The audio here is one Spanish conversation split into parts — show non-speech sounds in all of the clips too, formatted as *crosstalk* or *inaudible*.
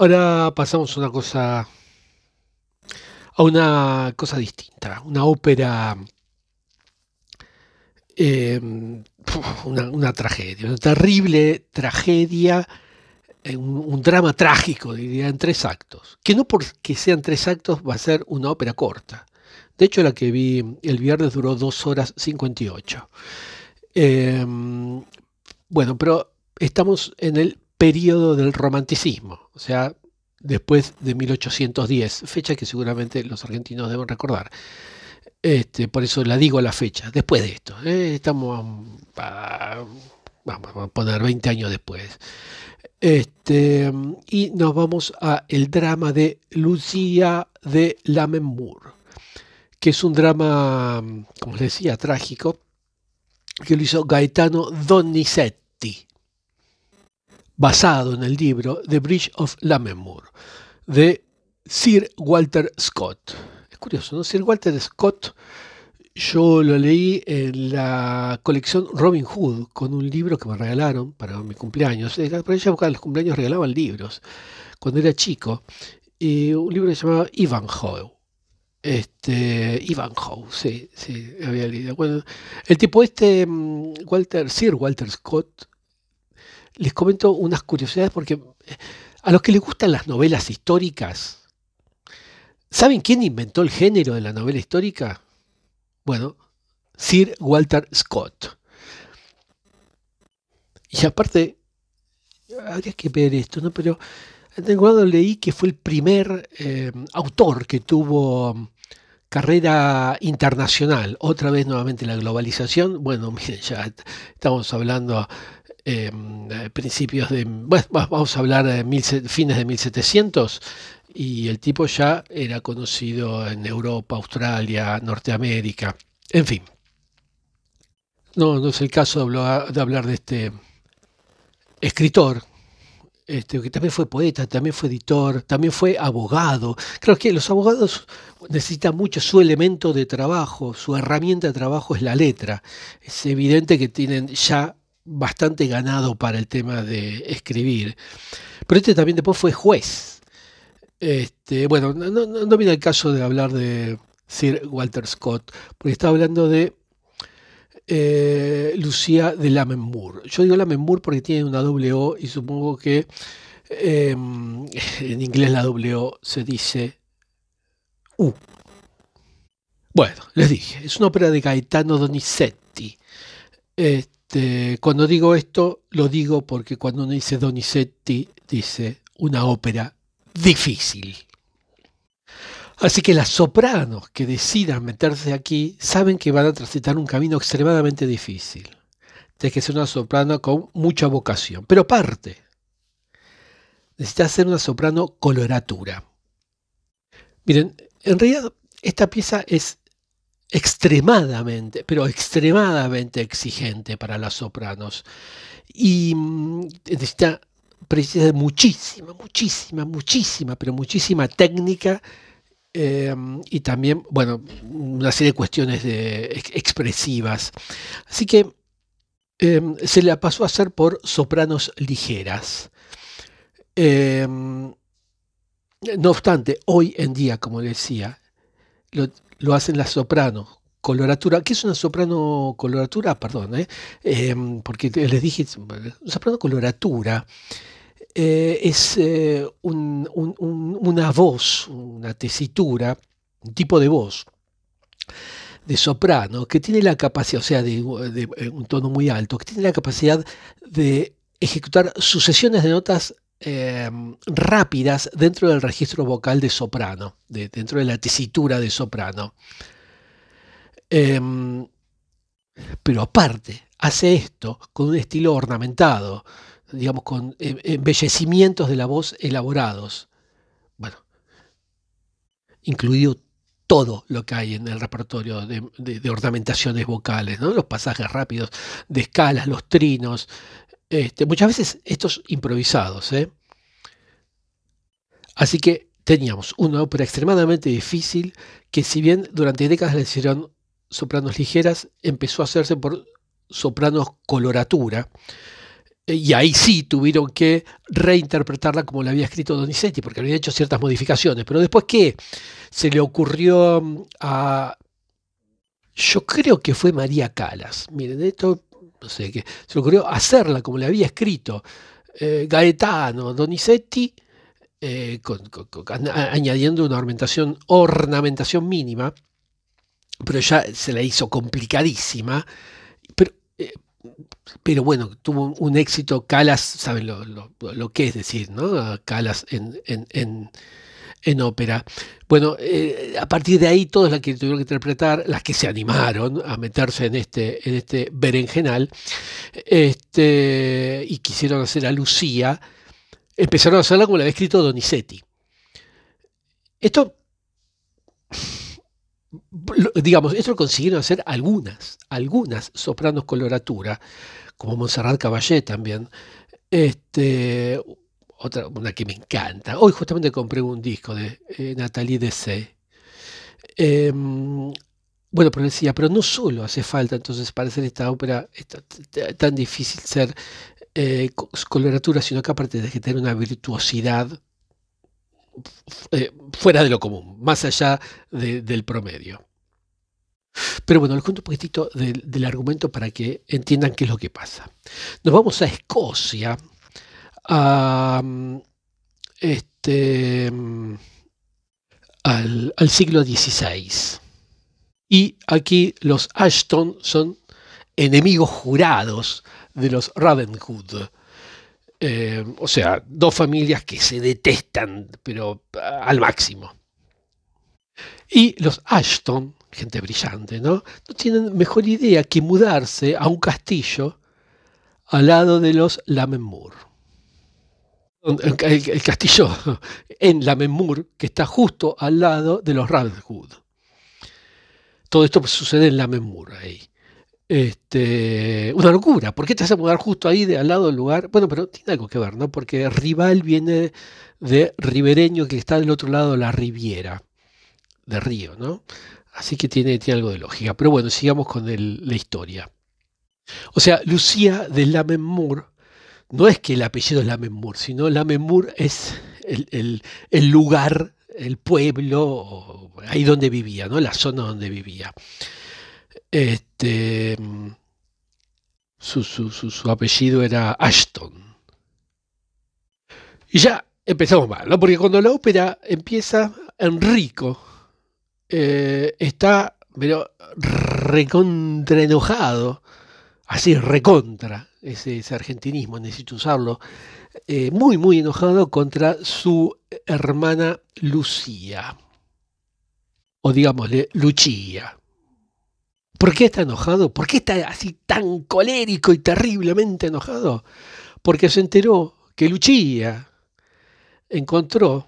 Ahora pasamos a una cosa, a una cosa distinta, una ópera, em, una, tragedia, una terrible tragedia, eh, un, drama trágico, diría, en tres actos. Que no porque sean tres actos va a ser una ópera corta. De hecho, la que vi el viernes duró dos horas 58. Em, bueno, pero estamos en el periodo del romanticismo, sea, después de 1810, fecha que seguramente los argentinos deben recordar. Este, por eso la digo a la fecha, después de esto. ¿eh? estamos, vamos a poner 20 años después. Este, y nos vamos a el drama de Lucía de Lammermoor, que es un drama, como les decía, trágico, que lo hizo Gaetano Donizetti basado en el libro The Bridge of Lammermoor de Sir Walter Scott. Es curioso, ¿no? Sir Walter Scott, yo lo leí en la colección Robin Hood con un libro que me regalaron para mi cumpleaños. Por ella época los cumpleaños regalaban libros cuando era chico. Y un libro que se llamaba Ivanhoe. Este, Ivanhoe, sí, sí, había leído. El tipo este, mm, Walter, Sir Walter Scott, les comento unas curiosidades porque eh, a los que les gustan las novelas históricas, ¿saben quién inventó el género de la novela histórica? Bueno, Sir Walter Scott. Y aparte, habría que ver esto, ¿no? Pero cuando leí que fue el primer eh, autor que tuvo carrera internacional, otra vez nuevamente la globalización, bueno, *laughs* miren, ya estamos hablando Em, principios de, bueno, vamos a hablar de mil, fines de 1700, y el tipo ya era conocido en Europa, Australia, Norteamérica, en fin. No, no es el caso de hablar de, este escritor, este, que también fue poeta, también fue editor, también fue abogado. Creo que los abogados necesitan mucho su elemento de trabajo, su herramienta de trabajo es la letra. Es evidente que tienen ya bastante ganado para el tema de escribir. Pero este también después fue juez. Este, bueno, no, viene el caso de hablar de Sir Walter Scott, porque está hablando de eh, Lucía de Lammermoor. Yo digo Lammermoor porque tiene una doble O y supongo que em, en inglés la doble O se dice U. Bueno, les dije, es una ópera de Gaetano Donizetti. Este, este, cuando digo esto, lo digo porque cuando uno dice Donizetti, dice una ópera difícil. Así que las sopranos que decidan meterse aquí saben que van a transitar un camino extremadamente difícil. Tienes que ser una soprano con mucha vocación. Pero parte. Necesitas ser una soprano coloratura. Miren, en realidad esta pieza es extremadamente, pero extremadamente exigente para las sopranos. Y mm, necesita precisa muchísima, muchísima, muchísima, pero muchísima técnica em, y también, bueno, una serie de cuestiones de, expresivas. Así que em, se la pasó a hacer por sopranos ligeras. Em, no obstante, hoy en día, como decía, lo, lo hacen las sopranos. Coloratura, ¿qué es una soprano coloratura? Perdón, ¿eh? Em, porque les dije, soprano coloratura eh, es eh, una voz, una tesitura, un tipo de voz de soprano que tiene la capacidad, o sea, de, un tono muy alto, que tiene la capacidad de ejecutar sucesiones de notas Em, rápidas dentro del registro vocal de soprano, dentro de la tesitura de soprano. Em, pero aparte, hace esto con un estilo ornamentado, digamos, con em, embellecimientos de la voz elaborados. Bueno, incluido todo lo que hay en el repertorio de, ornamentaciones vocales, ¿no? los pasajes rápidos de escalas, los trinos, este, muchas veces estos improvisados. ¿eh? Así que teníamos una ópera extremadamente difícil que si bien durante décadas le hicieron sopranos ligeras, empezó a hacerse por sopranos coloratura. y ahí sí tuvieron que reinterpretarla como la había escrito Donizetti, porque había hecho ciertas modificaciones. Pero después, ¿qué? Se le ocurrió mm, a. Yo creo que fue María Calas. Miren, esto, no sé qué. Se le ocurrió hacerla como le había escrito eh, Gaetano Donizetti, eh, añadiendo una ornamentación, ornamentación mínima, pero ya se la hizo complicadísima. Pero eh, pero bueno, tuvo un éxito, Calas, saben lo, que es decir, ¿no? Calas en, en, ópera. Bueno, eh, a partir de ahí, todas las que tuvieron que interpretar, las que se animaron a meterse en este, en este berenjenal, este, y quisieron hacer a Lucía, empezaron a hacerla como la había escrito Donizetti. Esto digamos, esto lo consiguieron hacer algunas, algunas sopranos coloratura, como Montserrat Caballé también. Este, otra, una que me encanta. Hoy justamente compré un disco de eh, Nathalie Dessay. Em, bueno, pero decía, pero no solo hace falta entonces para hacer esta ópera tan difícil ser eh, coloratura, sino que aparte de que tener una virtuosidad eh, fuera de lo común, más allá del promedio. Pero bueno, les cuento un poquitito del, argumento para que entiendan qué es lo que pasa. Nos vamos a Escocia, este, al, al siglo XVI. Y aquí los Ashton son enemigos jurados de los Ravenhood. Eh, o sea, dos familias que se detestan, pero ah, al máximo. Y los Ashton, gente brillante, ¿no? No tienen mejor idea que mudarse a un castillo al lado de los Lammermoor. El, castillo *laughs* en Lammermoor, que está justo al lado de los Ravenswood. Todo esto sucede en Lammermoor ahí. Este, una locura. ¿Por qué te vas a mudar justo ahí, de, al lado del lugar? Bueno, pero tiene algo que ver, ¿no? Porque rival viene de ribereño que está del otro lado de la riviera, de río, ¿no? Así que tiene, tiene algo de lógica. Pero bueno, sigamos con la historia. O sea, Lucía de Lammermoor no es que el apellido es Lammermoor, sino Lammermoor es el, el lugar, el pueblo, ahí donde vivía, ¿no? La zona donde vivía. Este, su, su, apellido era Ashton. Y ya empezamos mal, ¿no? Porque cuando la ópera empieza, Enrico eh, está, pero recontra enojado, así recontra, ese, ese argentinismo, necesito usarlo, eh, muy, muy enojado contra su hermana Lucía, o digámosle, Luchía. ¿Por qué está enojado? ¿Por qué está así tan colérico y terriblemente enojado? Porque se enteró que Luchía encontró,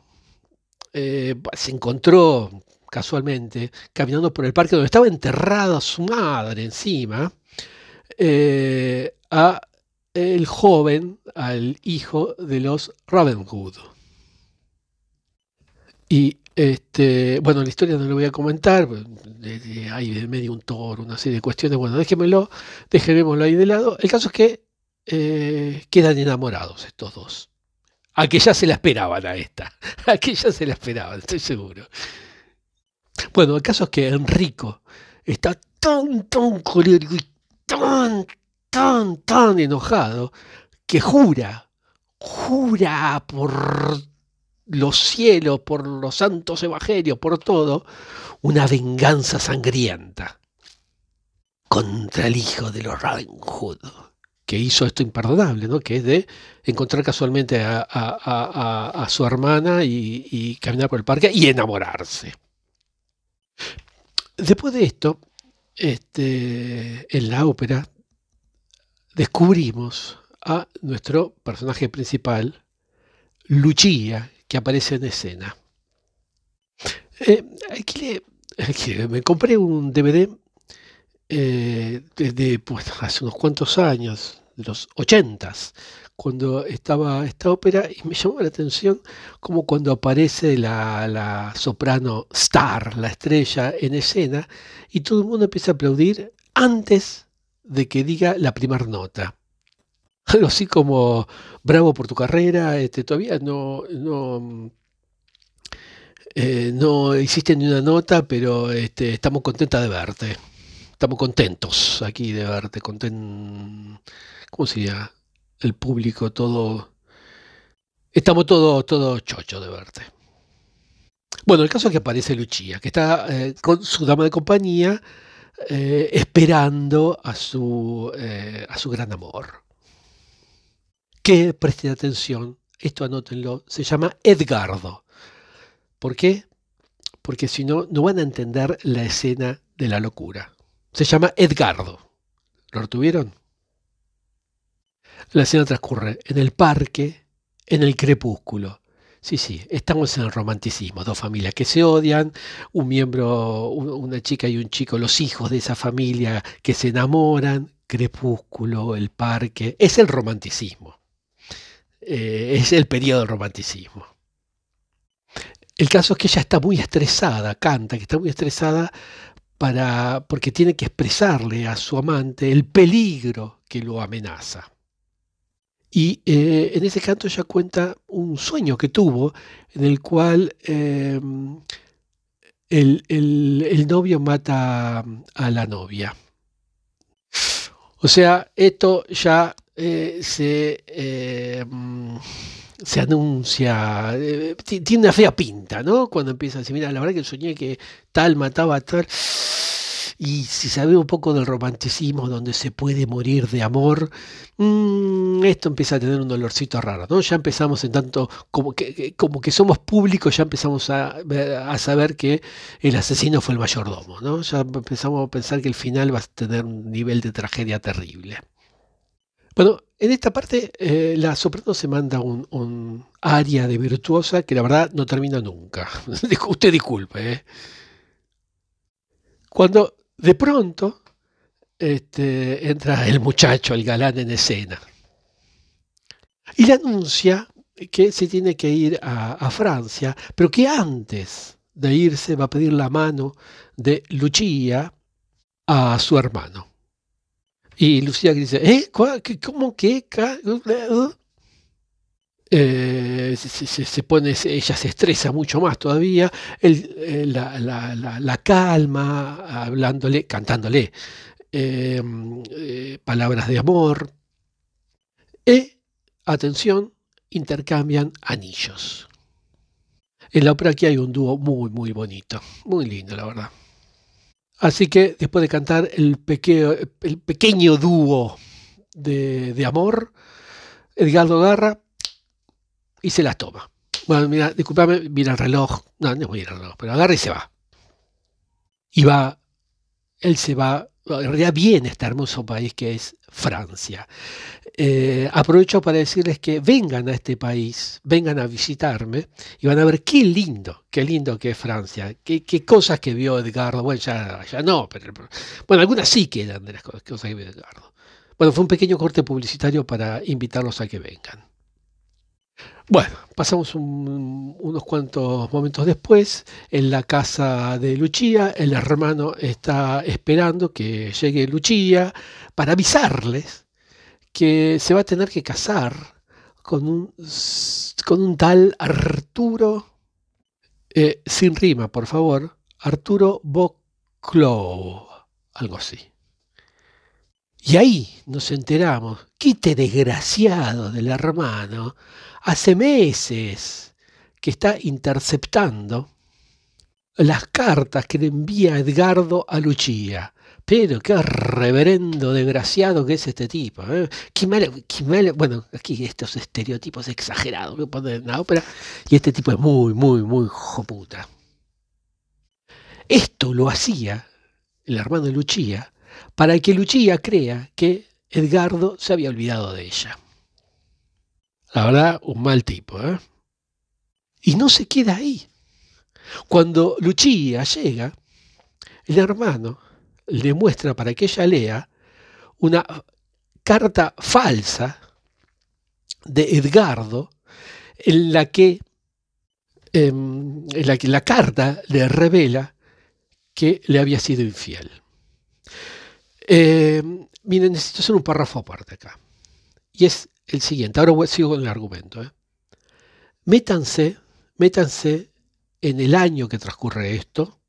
eh, se encontró casualmente caminando por el parque donde estaba enterrada su madre encima, eh, a el joven, al hijo de los Ravenwood. Y este, bueno, la historia no la voy a comentar, hay de medio un toro, una serie de cuestiones, bueno, déjemelo, dejémoslo ahí de lado. El caso es que eh, quedan enamorados estos dos. A que ya se la esperaban a esta, *laughs* a se la esperaban, estoy seguro. Bueno, el caso es que Enrico está tan, tan colérico y tan, tan, tan enojado que jura, jura por los cielos, por los santos evangelios, por todo, una venganza sangrienta contra el hijo de los Robin que hizo esto imperdonable, ¿no? que es de encontrar casualmente a, su hermana y, caminar por el parque y enamorarse. Después de esto, este, en la ópera, descubrimos a nuestro personaje principal, Lucia, que aparece en escena. Eh, me compré un DVD eh, desde pues, hace unos cuantos años, de los ochentas, cuando estaba esta ópera y me llamó la atención como cuando aparece la, la, soprano star, la estrella en escena, y todo el mundo empieza a aplaudir antes de que diga la primera nota. *laughs* Algo así como, bravo por tu carrera, este, todavía no, no, eh, no hiciste ni una nota, pero este, estamos contentas de verte. Estamos contentos aquí de verte. ¿Cómo se llama? El público, todo... Estamos todos todo chocho de verte. Bueno, el caso es que aparece Luchía, que está eh, con su dama de compañía eh, esperando a su, a su gran amor. Que presten atención, esto anótenlo, se llama Edgardo. ¿Por qué? Porque si no, no van a entender la escena de la locura. Se llama Edgardo. ¿Lo retuvieron? La escena transcurre en el parque, en el crepúsculo. Sí, sí, estamos en el romanticismo, dos familias que se odian, un miembro, una chica y un chico, los hijos de esa familia que se enamoran, crepúsculo, el parque, es el romanticismo, eh, es el periodo del romanticismo. El caso es que ella está muy estresada, canta que está muy estresada para, porque tiene que expresarle a su amante el peligro que lo amenaza. Y eh, en ese canto ella cuenta un sueño que tuvo en el cual em, el, novio mata a la novia. O sea, esto ya eh, se, em, se anuncia, eh, tiene una fea pinta, ¿no? Cuando empieza a decir, mira, la verdad que soñé que tal mataba a tal. Y si sabe un poco del romanticismo donde se puede morir de amor, mm, esto empieza a tener un dolorcito raro, ¿no? Ya empezamos en tanto, como que, como que somos públicos, ya empezamos a, a, saber que el asesino fue el mayordomo, ¿no? Ya empezamos a pensar que el final va a tener un nivel de tragedia terrible. Bueno, en esta parte eh, la soprano se manda un, un, aria de virtuosa que la verdad no termina nunca. *laughs* Usted disculpe. ¿eh? Cuando de pronto este, entra el muchacho, el galán en escena. Y le anuncia que se tiene que ir a, Francia, pero que antes de irse va a pedir la mano de Lucía a su hermano. Y Lucía dice, ¿eh? ¿Cómo que? Eh, se, pone, ella se estresa mucho más todavía, eh, la, calma, hablándole, cantándole em, eh, palabras de amor. Y, atención, intercambian anillos. En la ópera aquí hay un dúo muy, muy bonito, muy lindo, la verdad. Así que después de cantar el, pequeño dúo de, de amor, Edgardo Garra y se las toma. Bueno, mira, disculpame, mira el reloj. No, no mira el reloj, pero agarra y se va. Y va, él se va, en realidad viene a este hermoso país que es Francia. Eh, aprovecho para decirles que vengan a este país, vengan a visitarme y van a ver qué lindo, qué lindo que es Francia, qué, cosas que vio Edgardo. Bueno, ya, ya no, pero bueno, algunas sí quedan de las cosas que vio Edgardo. Bueno, fue un pequeño corte publicitario para invitarlos a que vengan. Bueno, pasamos unos cuantos momentos después, en la casa de Luchía, el hermano está esperando que llegue Luchía para avisarles que se va a tener que casar con un, con un tal Arturo, eh, sin rima, por favor, Arturo Boclow, algo así. Y ahí nos enteramos, quite desgraciado del hermano, hace meses que está interceptando las cartas que le envía Edgardo a Luchía. Pero qué reverendo desgraciado que es este tipo. ¿eh? Qué malo, qué malo. Bueno, aquí estos estereotipos exagerados que ponen en la ópera. Y este tipo es muy, muy, muy joputa. Esto lo hacía el hermano de Luchía para que Luchía crea que Edgardo se había olvidado de ella. La verdad, un mal tipo. ¿eh? Y no se queda ahí. Cuando Luchía llega, el hermano le muestra para que ella lea una carta falsa de Edgardo en la que, em, en la, que la carta le revela que le había sido infiel. Eh, miren, necesito hacer un párrafo aparte acá. y es el siguiente. Ahora sigo con el argumento. ¿eh? Métanse, métanse en el año que transcurre esto,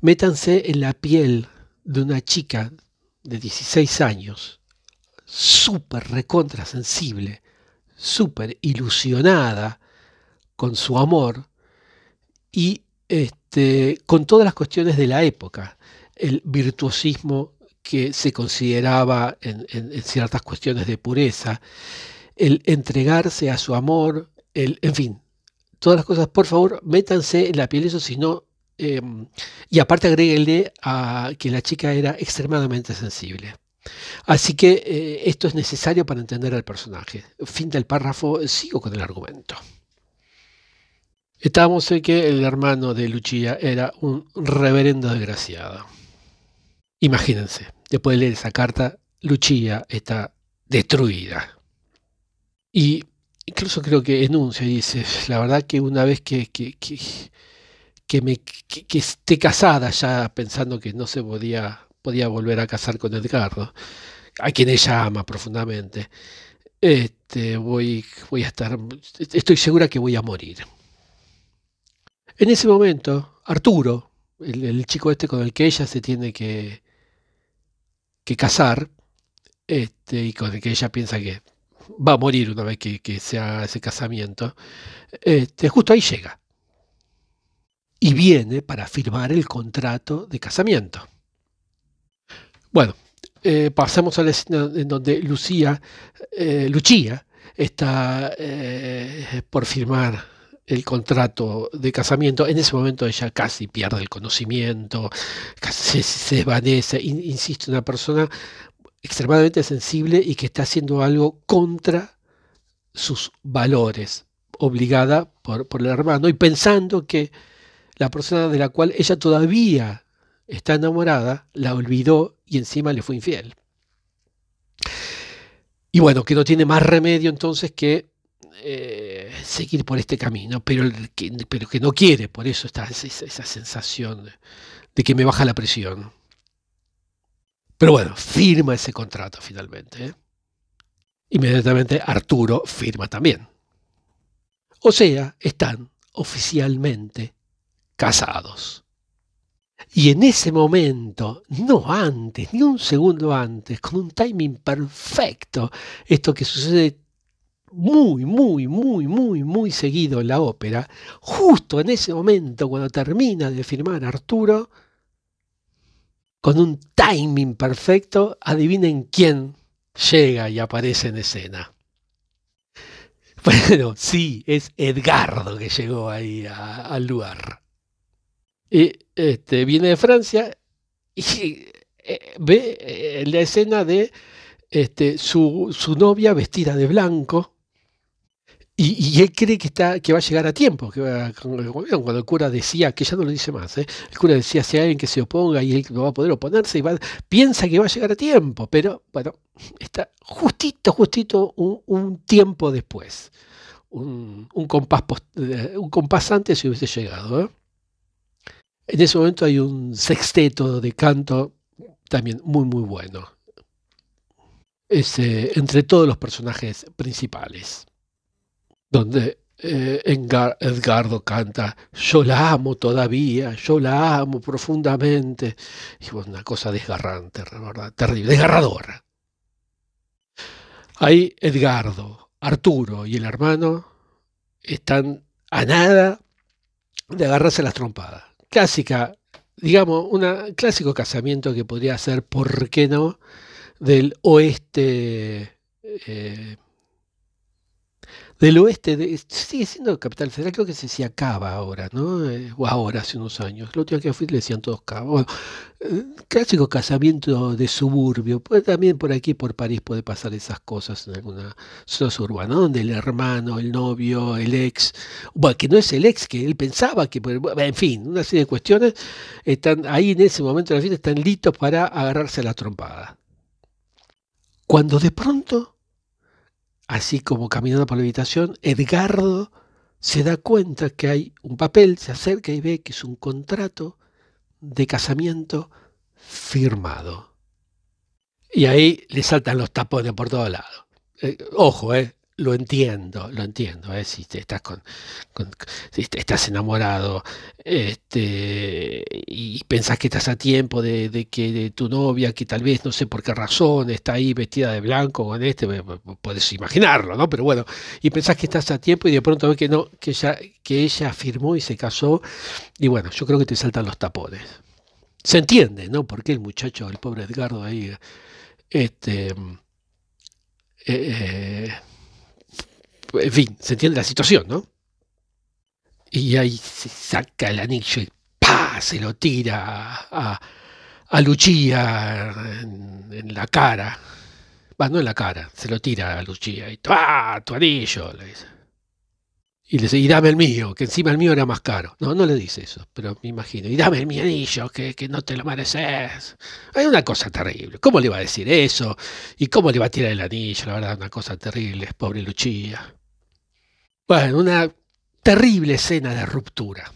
métanse en la piel de una chica de 16 años, súper recontra sensible, súper ilusionada con su amor y este, con todas las cuestiones de la época, el virtuosismo que se consideraba en, ciertas cuestiones de pureza, el entregarse a su amor, el, en fin, todas las cosas, por favor, métanse en la piel eso, si no, em, y aparte agréguenle a que la chica era extremadamente sensible. Así que eh, esto es necesario para entender al personaje. Fin del párrafo, sigo con el argumento. Estábamos en que el hermano de Lucia era un reverendo desgraciado. Imagínense, después de leer esa carta, Lucia está destruida. Y incluso creo que enuncia y dice, la verdad que una vez que, que, que, me, que, esté casada ya pensando que no se podía, podía volver a casar con Edgardo, a quien ella ama profundamente, este, voy, voy a estar, estoy segura que voy a morir. En ese momento, Arturo, el, chico este con el que ella se tiene que, que casar, este, y con el que ella piensa que va a morir una vez que, se haga ese casamiento, este, justo ahí llega. Y viene para firmar el contrato de casamiento. Bueno, eh, pasamos a la escena en donde Lucía, eh, Lucía está eh, por firmar el contrato de casamiento, en ese momento ella casi pierde el conocimiento, casi se, desvanece, insisto, una persona extremadamente sensible y que está haciendo algo contra sus valores, obligada por, por el hermano y pensando que la persona de la cual ella todavía está enamorada la olvidó y encima le fue infiel. Y bueno, que no tiene más remedio entonces que eh, seguir por este camino, pero que, pero que no quiere, por eso está esa, esa sensación de, que me baja la presión. Pero bueno, firma ese contrato finalmente. ¿eh? Inmediatamente Arturo firma también. O sea, están oficialmente casados. Y en ese momento, no antes, ni un segundo antes, con un timing perfecto, esto que sucede muy, muy, muy, muy, muy seguido en la ópera, justo en ese momento cuando termina de firmar Arturo, con un timing perfecto, adivinen quién llega y aparece en escena. *laughs* Bueno, sí, es Edgardo que llegó ahí al lugar. Y este, viene de Francia y eh, ve eh, la escena de este, su, su novia vestida de blanco, y, él cree que, está, que va a llegar a tiempo, que cuando el cura decía, que ya no lo dice más, ¿eh? el cura decía, si hay alguien que se oponga y él no va a poder oponerse, piensa que va a llegar a tiempo, pero bueno, está justito, justito un, tiempo después, un, compás eh, un compás antes si hubiese llegado. ¿eh? En ese momento hay un sexteto de canto también muy, muy bueno. entre todos los personajes principales donde eh, Edgardo canta, yo la amo todavía, yo la amo profundamente. Y una cosa desgarrante, ¿verdad? terrible, desgarradora. Ahí Edgardo, Arturo y el hermano están a nada de agarrarse las trompadas. Clásica, digamos, un clásico casamiento que podría ser, ¿por qué no?, del oeste eh, del oeste, de, sigue siendo capital federal, creo que se decía Cava ahora, ¿no? Eh, o ahora, hace unos años. La última que fui le decían todos Cava. Bueno, eh, clásico casamiento de suburbio, pues también por aquí, por París, puede pasar esas cosas en alguna zona urbana, donde el hermano, el novio, el ex, bueno, que no es el ex, que él pensaba que, en fin, una serie de cuestiones, están ahí en ese momento de la fiesta, están listos para agarrarse a la trompada. Cuando de pronto así como caminando por la habitación, Edgardo se da cuenta que hay un papel, se acerca y ve que es un contrato de casamiento firmado. Y ahí le saltan los tapones por todos lados. eh, ojo, eh, lo entiendo, lo entiendo, ¿eh? si te estás con, si estás enamorado, este, y pensás que estás a tiempo de, que tu novia, que tal vez no sé por qué razón está ahí vestida de blanco con este, puedes imaginarlo, ¿no? Pero bueno, y pensás que estás a tiempo y de pronto ves que no, que ella, que ella firmó y se casó, y bueno, yo creo que te saltan los tapones. Se entiende, ¿no? Porque el muchacho, el pobre Edgardo ahí, este, eh, eh en fin, se entiende la situación, ¿no? Y ahí se saca el anillo y ¡pa! se lo tira a, a Luchía en, la cara. Va, no en la cara, se lo tira a Luchía y ¡ah! tu anillo! Le dice. Y le dice, y dame el mío, que encima el mío era más caro. No, no le dice eso, pero me imagino. Y dame el mi anillo, que, que no te lo mereces. Hay una cosa terrible. ¿Cómo le va a decir eso? ¿Y cómo le va a tirar el anillo? La verdad, una cosa terrible, pobre Luchía. Bueno, una terrible escena de ruptura.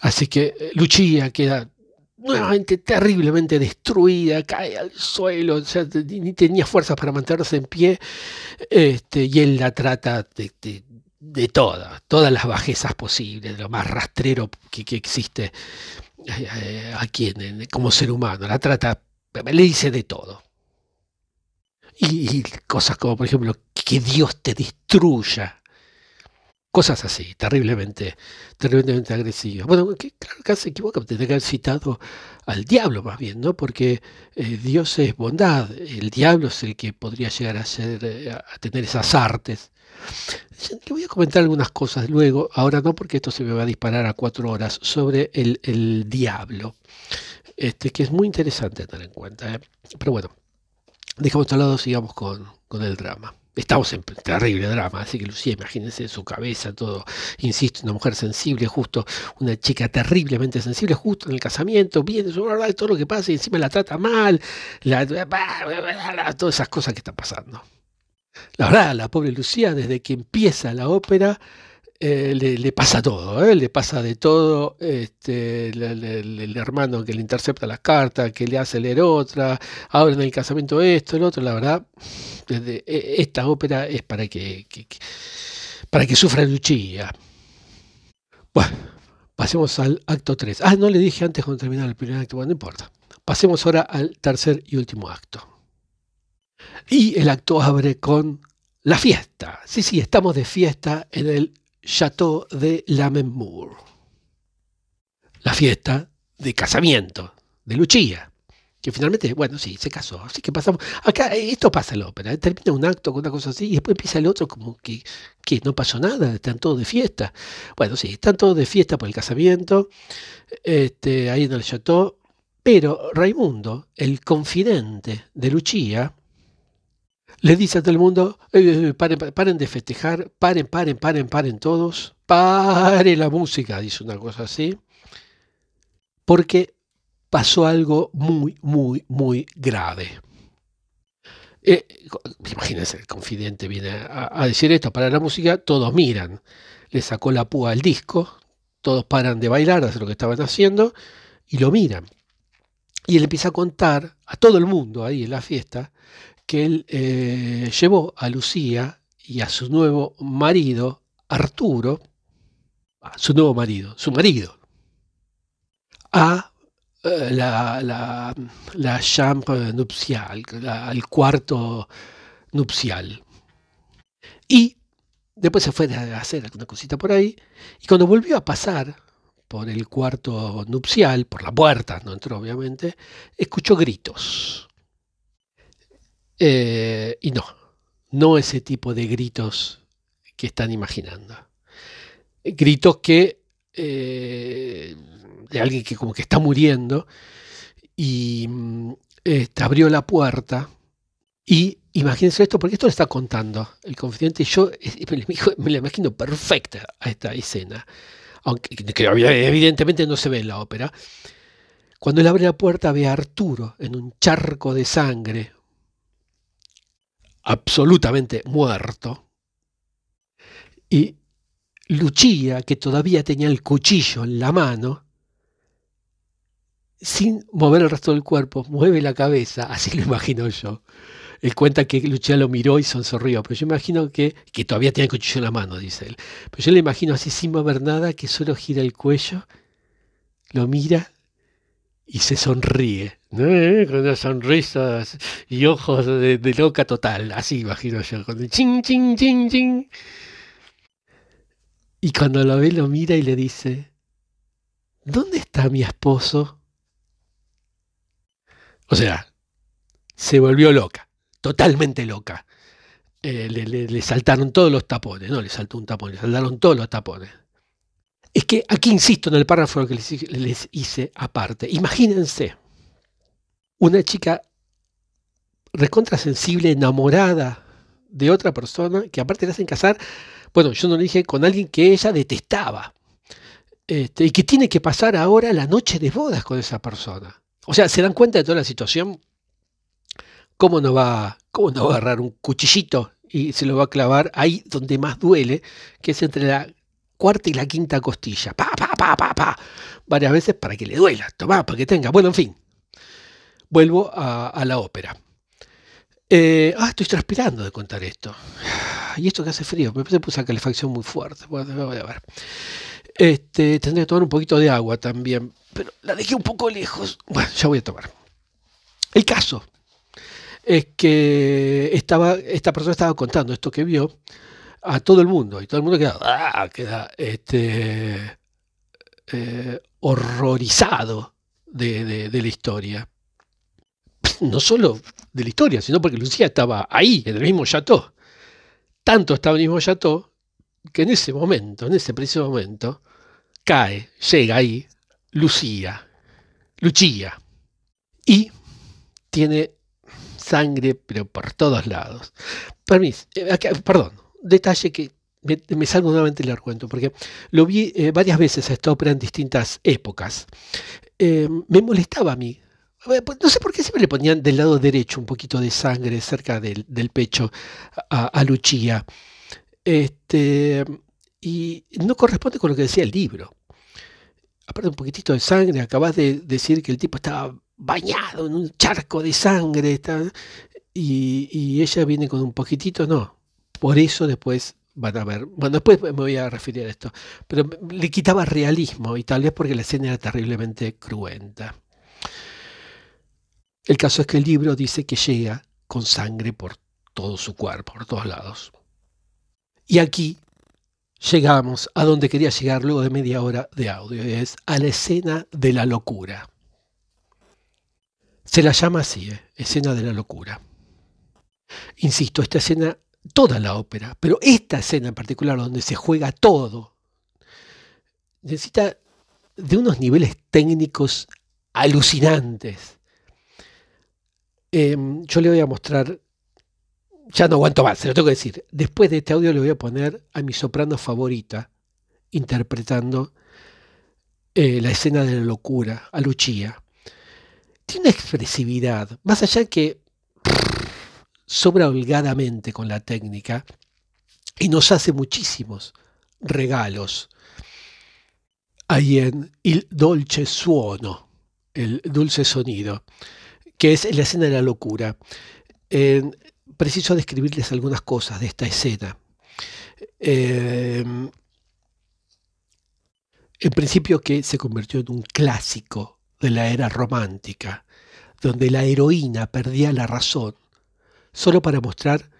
Así que eh, Lucia queda nuevamente terriblemente destruida, cae al suelo, ni tenía fuerzas para mantenerse en pie, este, y él la trata de, de, todas, todas las bajezas posibles, de lo más rastrero que, existe eh, eh, aquí como ser humano, la trata, le dice de todo. Y, cosas como, por ejemplo, que Dios te destruya. Cosas así, terriblemente, terriblemente agresivas. Bueno, que, claro, que se equivoca, tendría que haber citado al diablo más bien, ¿no? Porque eh, Dios es bondad, el diablo es el que podría llegar a, ser, eh, a tener esas artes. Le voy a comentar algunas cosas luego, ahora no porque esto se me va a disparar a cuatro horas, sobre el, diablo, este, que es muy interesante tener en cuenta. ¿eh? Pero bueno, dejamos al lado, sigamos con el drama. Estamos en terrible drama, así que Lucía, imagínense su cabeza, todo, insisto, una mujer sensible, justo, una chica terriblemente sensible, justo en el casamiento, viene su verdad, todo lo que pasa y encima la trata mal, todas esas cosas que están pasando. La verdad, la pobre Lucía, desde que empieza la ópera, eh, le, pasa todo, ¿eh? le pasa de todo, este, el, hermano que le intercepta las cartas, que le hace leer otra, ahora en el casamiento esto, el otro, la verdad, e, esta ópera es para que, para que sufra Luchilla. Bueno, pasemos al acto 3. Ah, no le dije antes cuando terminar el primer acto, bueno, no importa. Pasemos ahora al tercer y último acto. Y el acto abre con la fiesta. Sí, sí, estamos de fiesta en el Chateau de Lammermoor. La fiesta de casamiento de Lucia, que finalmente, bueno, sí, se casó. Así que pasamos. Acá, esto pasa en la ópera. ¿eh? Termina un acto con una cosa así y después empieza el otro como que, que no pasó nada, están todos de fiesta. Bueno, sí, están todos de fiesta por el casamiento, este, ahí en el Chateau. Pero Raimundo, el confidente de Lucia, le dice a todo el mundo, eh, paren, de festejar, paren, paren, paren, paren todos, pare la música, dice una cosa así, porque pasó algo muy, muy, muy grave. Eh, imagínense, el confidente viene a, decir esto, para la música, todos miran, le sacó la púa al disco, todos paran de bailar, hacer lo que estaban haciendo, y lo miran. Y él empieza a contar a todo el mundo ahí en la fiesta que él eh, llevó a Lucía y a su nuevo marido, Arturo, su nuevo marido, su marido, a eh, la, la, la chambre nupcial, al cuarto nupcial. Y después se fue a hacer alguna cosita por ahí, y cuando volvió a pasar por el cuarto nupcial, por la puerta, no entró obviamente, escuchó gritos. Eh, y no, no ese tipo de gritos que están imaginando. Gritos que eh, de alguien que como que está muriendo y mm, este, abrió la puerta y imagínense esto, porque esto lo está contando el confidente, yo *laughs* me, la imagino perfecta a esta escena, aunque que evidentemente no se ve en la ópera. Cuando él abre la puerta ve a Arturo en un charco de sangre, absolutamente muerto, y Lucia, que todavía tenía el cuchillo en la mano, sin mover el resto del cuerpo, mueve la cabeza, *laughs* así lo imagino yo, él cuenta que Lucia lo miró y sonrió, pero yo imagino que, que todavía tiene el cuchillo en la mano, dice él. Pero yo le imagino así sin mover nada, que solo gira el cuello, lo mira y se sonríe, con unas sonrisas y ojos de, loca total, así imagino yo, con el ching, ching, ching, ching. Y cuando lo ve, lo mira y le dice, ¿dónde está mi esposo? O sea, se volvió loca, totalmente loca. Eh, le, saltaron todos los tapones, no le saltó un tapón, le saltaron todos los tapones. Es que aquí insisto en el párrafo que les, hice aparte. Imagínense una chica recontra sensible, enamorada de otra persona, que aparte le hacen casar, bueno, yo no le dije, con alguien que ella detestaba. Este, y que tiene que pasar ahora la noche de bodas con esa persona. O sea, se dan cuenta de toda la situación. ¿Cómo no va, cómo no va a agarrar un cuchillito y se lo va a clavar ahí donde más duele, que es entre la cuarta y la quinta costilla. Pa, pa, pa, pa, pa. Varias veces para que le duela. Tomá, para que tenga. Bueno, en fin. Vuelvo a, la ópera. Eh, ah, estoy transpirando de contar esto. *sighs* Y esto que hace frío. Me puse a calefacción muy fuerte. Bueno, voy a ver. Este, tendré que tomar un poquito de agua también. Pero la dejé un poco lejos. Bueno, ya voy a tomar. El caso es que estaba, esta persona estaba contando esto que vio a todo el mundo y todo el mundo queda, ah, queda este, eh, horrorizado de, la historia. No solo de la historia, sino porque Lucía estaba ahí, en el mismo chateau. Tanto estaba en el mismo chateau que en ese momento, en ese preciso momento, cae, llega ahí, Lucía, Lucía, y tiene sangre, pero por todos lados. Permiso, eh, perdón, detalle que me, salgo nuevamente el argumento, porque lo vi eh, varias veces esta ópera en distintas épocas. Eh, me molestaba a mí. Pues, no sé por qué siempre le ponían del lado derecho un poquito de sangre cerca del, pecho a, a Lucia. Este, y no corresponde con lo que decía el libro. Aparte un poquitito de sangre, acabas de decir que el tipo estaba bañado en un charco de sangre y, y ella viene con un poquitito, no, por eso después van a ver, bueno, después me voy a referir a esto, pero le quitaba realismo y tal vez porque la escena era terriblemente cruenta. El caso es que el libro dice que llega con sangre por todo su cuerpo, por todos lados. Y aquí llegamos a donde quería llegar luego de media hora de audio, es a la escena de la locura. Se la llama así, ¿eh? escena de la locura. Insisto, esta escena toda la ópera, pero esta escena en particular donde se juega todo, necesita de unos niveles técnicos alucinantes. Em, yo le voy a mostrar, ya no aguanto más, se lo tengo que decir. Después de este audio le voy a poner a mi soprano favorita interpretando eh, la escena de la locura, a Lucia. Tiene una expresividad, más allá que sobra holgadamente con la técnica y nos hace muchísimos regalos ahí en Il Dolce Suono, el dulce sonido, que es la escena de la locura. preciso describirles algunas cosas de esta escena. Em, en principio que se convirtió en un clásico de la era romántica, donde la heroína perdía la razón solo para mostrar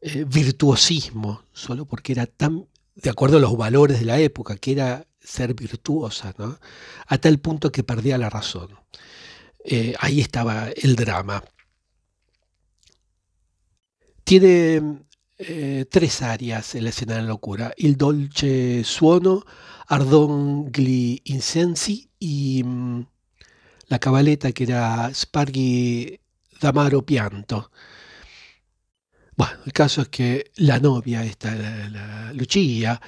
eh, virtuosismo, solo porque era tan, de acuerdo a los valores de la época, que era ser virtuosa, ¿no? a tal punto que perdía la razón. Eh, ahí estaba el drama. Tiene eh, tres áreas en la escena de la locura: Il dolce suono, Ardon gli incensi y mm, la cabaleta que era Spargi d'amaro pianto. Bueno, el caso es que la novia, esta, la, Lucia,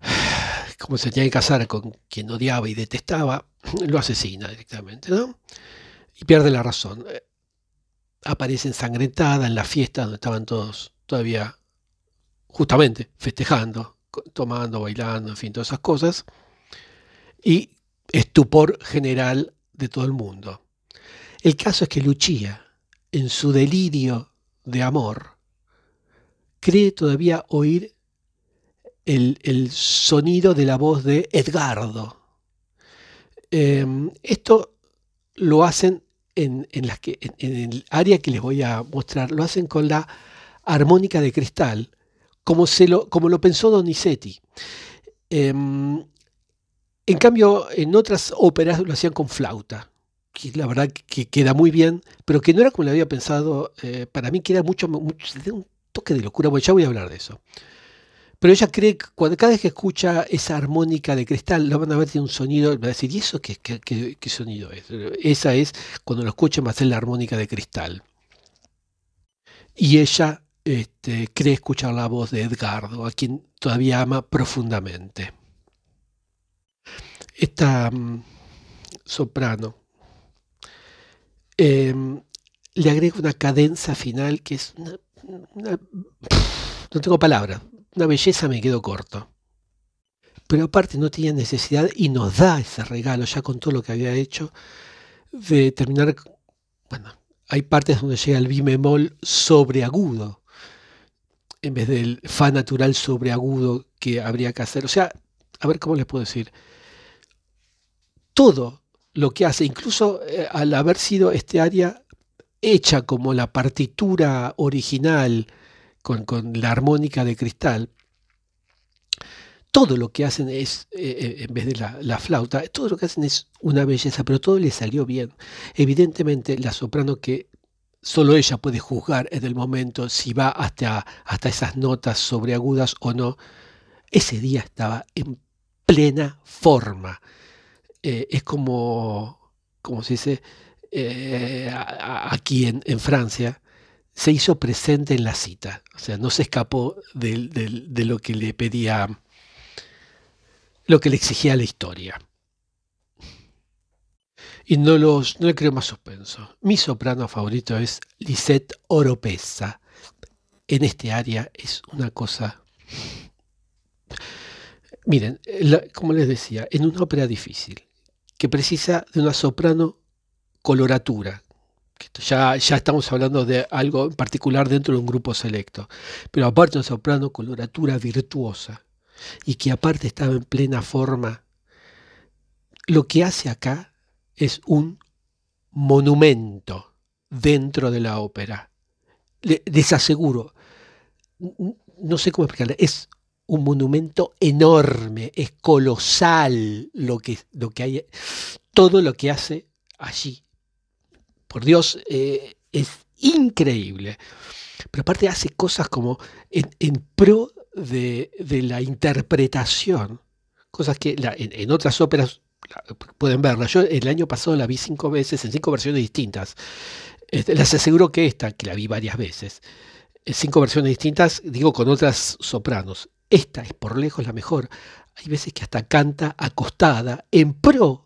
*sighs* como se tenía que casar con quien odiaba y detestaba, *clears throat* lo asesina directamente, ¿no? Y pierde la razón. Aparece ensangrentada en la fiesta donde estaban todos todavía justamente festejando, tomando, bailando, en fin, todas esas cosas. Y estupor general de todo el mundo. El caso es que Lucia en su delirio de amor, cree todavía oír el, sonido de la voz de Edgardo. Em, esto lo hacen en, el área que les voy a mostrar, lo hacen con la armónica de cristal, como, se lo, como lo pensó Donizetti. Em, en cambio, en otras óperas lo hacían con flauta, que la verdad que queda muy bien, pero que no era como lo había pensado, eh, para mí queda mucho, mucho, un toque de locura, bueno, ya voy a hablar de eso. Pero ella cree que cuando, cada vez que escucha esa armónica de cristal, lo van a ver, tiene un sonido, va a decir, ¿y eso qué, sonido es? Esa es, cuando lo escuchen, va a ser la armónica de cristal. Y ella este, cree escuchar la voz de Edgardo, a quien todavía ama profundamente. Esta mm, soprano em, le agrega una cadenza final que es no tengo palabras, una belleza me quedo corto. Pero aparte no tenía necesidad y nos da ese regalo ya con todo lo que había hecho de terminar, bueno, hay partes donde llega el bimemol sobreagudo en vez del fa natural sobreagudo que habría que hacer. O sea, a ver cómo les puedo decir. Todo lo que hace, incluso eh, al haber sido este área hecha como la partitura original, con, la armónica de cristal, todo lo que hacen es, eh, eh, en vez de la, flauta, todo lo que hacen es una belleza, pero todo le salió bien. Evidentemente, la soprano que solo ella puede juzgar en el momento si va hasta, hasta esas notas sobreagudas o no, ese día estaba en plena forma. Eh, es como, como se dice aquí en Francia, se hizo presente en la cita, o sea, no se escapó de, lo que le pedía, lo que le exigía la historia. Y no, los, no le creo más suspenso. Mi soprano favorito es Lisette Oropesa. En este área es una cosa... Miren, como les decía, en una ópera difícil, que precisa de una soprano coloratura, ya, ya estamos hablando de algo en particular dentro de un grupo selecto. Pero aparte un soprano coloratura virtuosa y que aparte estaba en plena forma, lo que hace acá es un monumento dentro de la ópera. Les aseguro, no sé cómo explicarle, es un monumento enorme, es colosal lo que, lo que hay, todo lo que hace allí por Dios, eh, es increíble. Pero aparte hace cosas como en, pro de, la interpretación, cosas que en, otras óperas pueden verla. Yo el año pasado la vi cinco veces en cinco versiones distintas. Este, les aseguro que esta, que la vi varias veces, en cinco versiones distintas, digo con otras sopranos. Esta es por lejos la mejor. Hay veces que hasta canta acostada en pro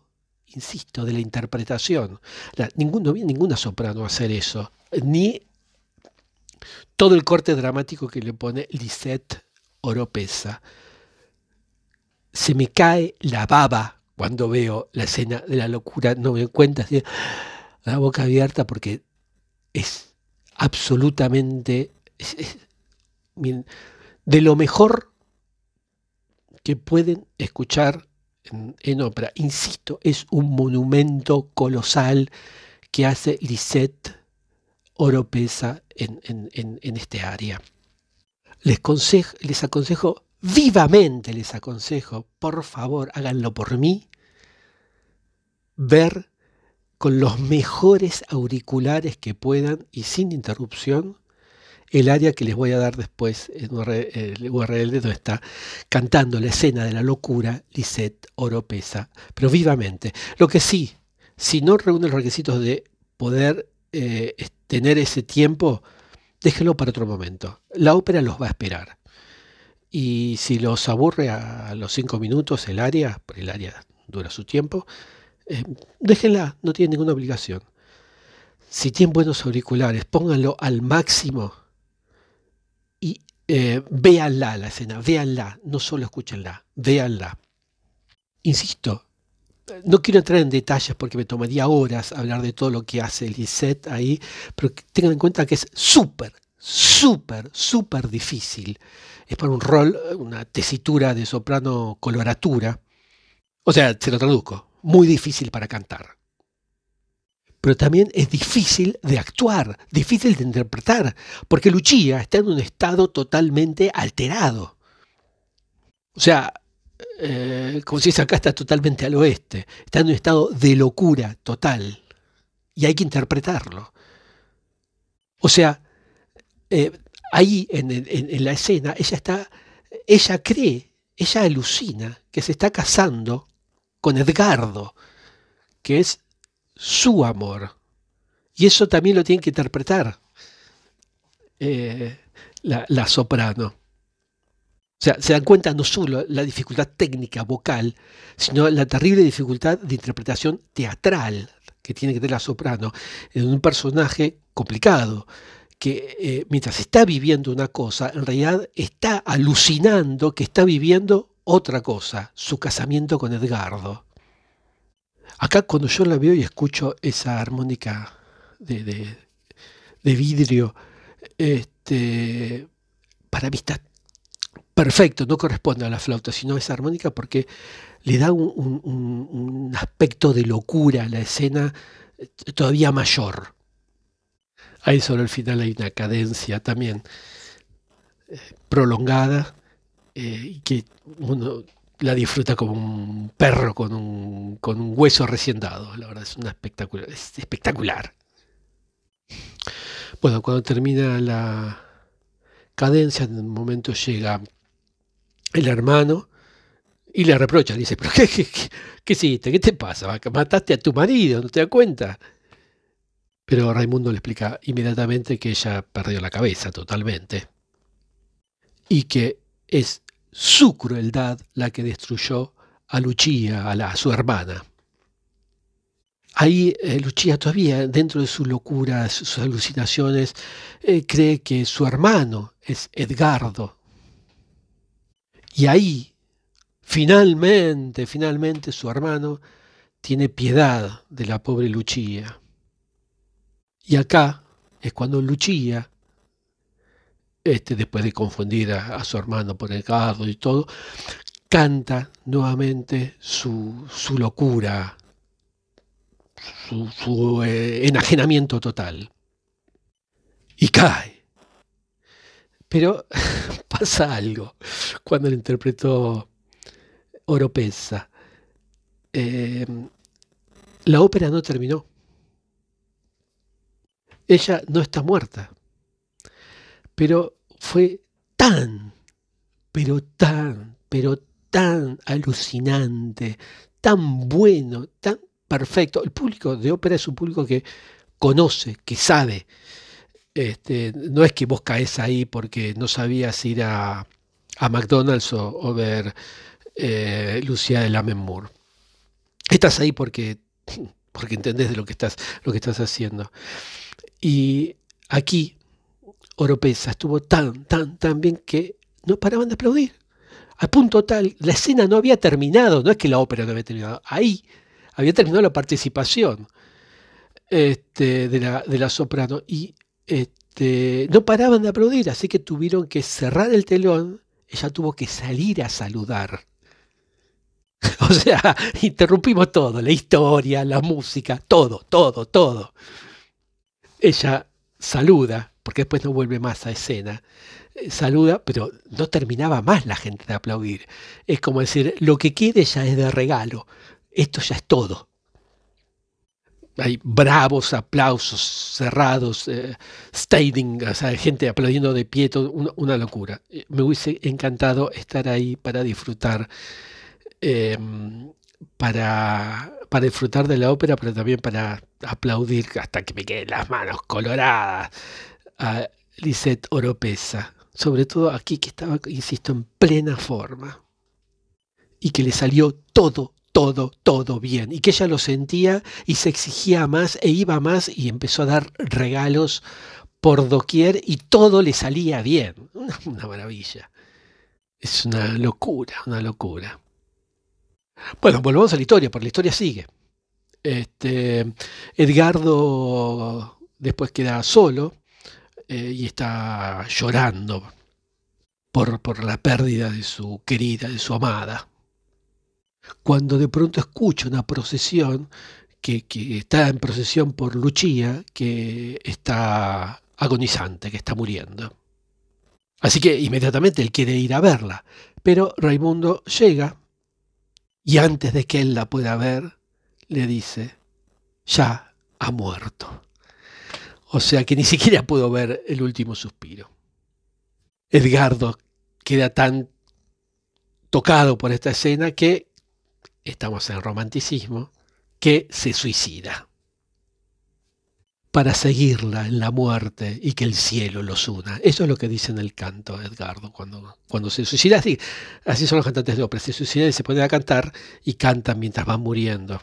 insisto, de la interpretación. no vi ninguna soprano hacer eso, ni todo el corte dramático que le pone Lisette Oropesa. Se me cae la baba cuando veo la escena de la locura, no me cuenta la boca abierta porque es absolutamente de lo mejor que pueden escuchar en, ópera. Insisto, es un monumento colosal que hace Lisette Oropesa en, en, este área. Les, les aconsejo, vivamente les aconsejo, por favor, háganlo por mí, ver con los mejores auriculares que puedan y sin interrupción el área que les voy a dar después en el URL donde está cantando la escena de la locura Lisette Oropesa, pero vivamente. Lo que sí, si no reúne los requisitos de poder eh, tener ese tiempo, déjenlo para otro momento. La ópera los va a esperar. Y si los aburre a los cinco minutos el área, el área dura su tiempo, eh, déjenla, no tienen ninguna obligación. Si tienen buenos auriculares, pónganlo al máximo y eh, véanla la escena, véanla, no solo escúchenla, véanla. Insisto, no quiero entrar en detalles porque me tomaría horas hablar de todo lo que hace Lisette ahí, pero tengan en cuenta que es súper, súper, súper difícil. Es para un rol, una tesitura de soprano coloratura. O sea, se lo traduzco, muy difícil para cantar. Pero también es difícil de actuar, difícil de interpretar, porque Lucia está en un estado totalmente alterado. O sea, eh, como si acá está totalmente al oeste, está en un estado de locura total y hay que interpretarlo. O sea, eh, ahí en, la escena, ella está, ella cree, ella alucina que se está casando con Edgardo, que es su amor. Y eso también lo tiene que interpretar eh, la soprano. O sea, se dan cuenta no solo la dificultad técnica vocal, sino la terrible dificultad de interpretación teatral que tiene que tener la soprano en un personaje complicado, que eh, mientras está viviendo una cosa, en realidad está alucinando que está viviendo otra cosa, su casamiento con Edgardo. Acá cuando yo la veo y escucho esa armónica de, de vidrio, este, para mí está perfecto, no corresponde a la flauta, sino es armónica porque le da un, aspecto de locura a la escena eh, todavía mayor. Ahí sobre el final hay una cadencia también eh, prolongada eh, que uno la disfruta como un perro con un, con un hueso recién dado. La verdad es una espectacular, es espectacular. Bueno, cuando termina la cadencia, en un momento llega el hermano y le reprocha, dice, pero ¿qué, qué, qué, hiciste? ¿Qué te pasa? Mataste a tu marido, ¿no te das cuenta? Pero Raimundo le explica inmediatamente que ella perdió la cabeza totalmente y que es su crueldad la que destruyó a Lucia, a, la, su hermana. Ahí eh, Lucia todavía, dentro de su locura, sus alucinaciones, eh, cree que su hermano es Edgardo, y ahí, finalmente, finalmente su hermano tiene piedad de la pobre Lucia. Y acá es cuando Lucia, este, después de confundir a, su hermano por el carro y todo, canta nuevamente su, locura, su, eh, enajenamiento total. Y cae. Pero *laughs* pasa algo cuando le interpretó Oropesa. Em, la ópera no terminó. Ella no está muerta. Pero fue tan, pero tan, pero tan alucinante, tan bueno, tan perfecto. El público de ópera es un público que conoce, que sabe, este, no es que vos caes ahí porque no sabías ir a, McDonald's o, ver eh, Lucía de Lammermoor. Estás ahí porque, porque entendés de lo que estás, lo que estás haciendo. Y aquí Oropesa estuvo tan, tan, tan bien que no paraban de aplaudir. A punto tal, la escena no había terminado, no es que la ópera no había terminado, ahí había terminado la participación este, de, la, de la soprano. Y este, no paraban de aplaudir, así que tuvieron que cerrar el telón, ella tuvo que salir a saludar. *laughs* O sea, interrumpimos todo, la historia, la música, todo, todo, todo. Ella saluda, porque después no vuelve más a escena. Eh, saluda, pero no terminaba más la gente de aplaudir. Es como decir, lo que quiere ya es de regalo. Esto ya es todo hay bravos aplausos cerrados, eh, standing, o sea, gente aplaudiendo de pie, una, locura. Eh, me hubiese encantado estar ahí para disfrutar, em, para, para disfrutar de la ópera, pero también para aplaudir hasta que me queden las manos coloradas a Lisette Oropesa. Sobre todo aquí que estaba, insisto, en plena forma. Y que le salió todo, todo, todo bien. Y que ella lo sentía y se exigía más e iba más y empezó a dar regalos por doquier y todo le salía bien. Una, maravilla. Es una locura, una locura. Bueno, volvamos a la historia, porque la historia sigue. Este, Edgardo después queda solo eh, y está llorando por, por la pérdida de su querida, de su amada. Cuando de pronto escucha una procesión que, que, está en procesión por Luchía, que está agonizante, que está muriendo. Así que inmediatamente él quiere ir a verla, pero Raimundo llega y antes de que él la pueda ver, le dice, ya ha muerto. O sea que ni siquiera puedo ver el último suspiro. Edgardo queda tan tocado por esta escena que estamos en romanticismo, que se suicida para seguirla en la muerte y que el cielo los una. Eso es lo que dice en el canto Edgardo cuando, cuando se suicida. Así, así son los cantantes de ópera, se suicidan y se ponen a cantar y cantan mientras van muriendo.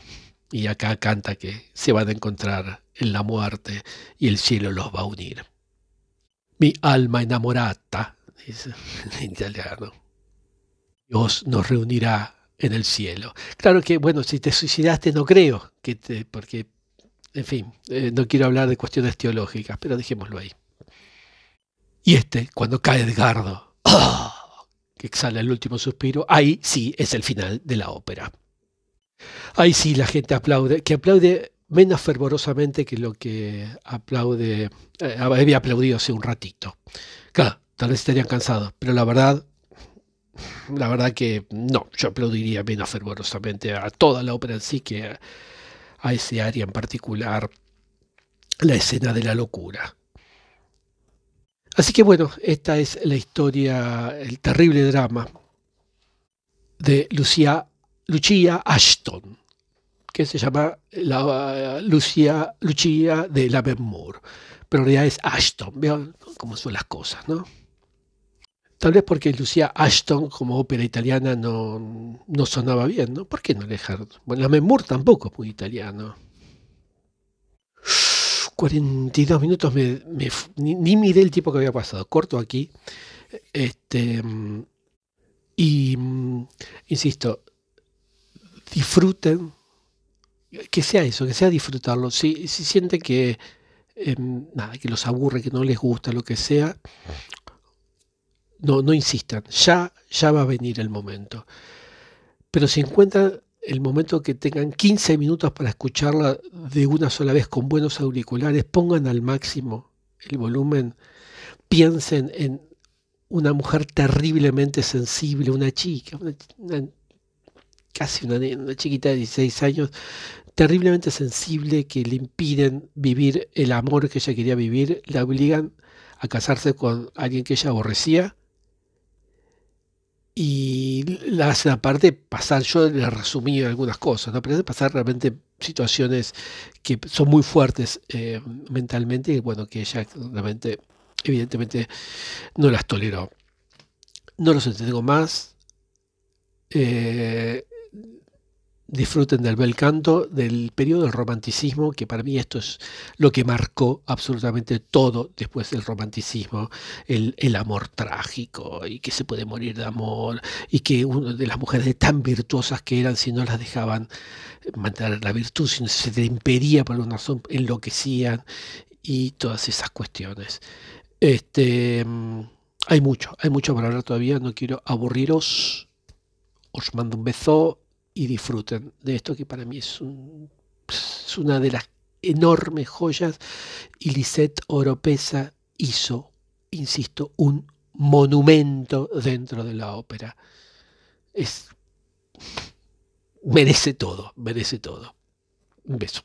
Y acá canta que se van a encontrar en la muerte y el cielo los va a unir. Mi alma enamorata, dice *laughs* en italiano. Dios nos reunirá en el cielo. Claro que, bueno, si te suicidaste no creo, que te, porque en fin, eh, no quiero hablar de cuestiones teológicas, pero dejémoslo ahí. Y este, cuando cae Edgardo, ¡oh! que exhala el último suspiro, ahí sí es el final de la ópera. Ahí sí la gente aplaude, que aplaude menos fervorosamente que lo que aplaude, eh, había aplaudido hace un ratito. Claro, tal vez estarían cansados, pero la verdad, la verdad que no, yo aplaudiría menos fervorosamente a toda la ópera en sí que a ese área en particular, la escena de la locura. Así que bueno, esta es la historia, el terrible drama de Lucia, Lucia Ashton, que se llama la, Lucia, Lucia de la Moore, pero en realidad es Ashton, vean cómo son las cosas, ¿no? Tal vez porque Lucía Ashton como ópera italiana no, no sonaba bien, ¿no? ¿Por qué no dejar? Bueno, la Memur tampoco es muy italiano. 42 minutos, me, ni, miré el tiempo que había pasado. Corto aquí. Este, y, insisto, disfruten, que sea eso, que sea disfrutarlo. Si, si sienten que, em, nada, que los aburre, que no les gusta, lo que sea, no, no insistan, ya, ya va a venir el momento. Pero si encuentran el momento que tengan 15 minutos para escucharla de una sola vez con buenos auriculares, pongan al máximo el volumen, piensen en una mujer terriblemente sensible, una chica, casi una, una, chiquita de 16 años, terriblemente sensible, que le impiden vivir el amor que ella quería vivir, la obligan a casarse con alguien que ella aborrecía y la hacen aparte pasar, yo le resumí algunas cosas, ¿no? pero pasar realmente situaciones que son muy fuertes eh, mentalmente y bueno, que ella realmente, evidentemente, no las toleró. No los entretengo más. Eh, disfruten del bel canto, del periodo del romanticismo, que para mí esto es lo que marcó absolutamente todo después del romanticismo, el, amor trágico y que se puede morir de amor y que una de las mujeres tan virtuosas que eran si no las dejaban mantener la virtud, si se te impedía por una razón, enloquecían y todas esas cuestiones. Este, mm, hay mucho, hay mucho para hablar todavía, no quiero aburriros. Os mando un beso y disfruten de esto que para mí es, una de las enormes joyas y Lisette Oropesa hizo, insisto, un monumento dentro de la ópera. Es merece todo, merece todo. Un beso.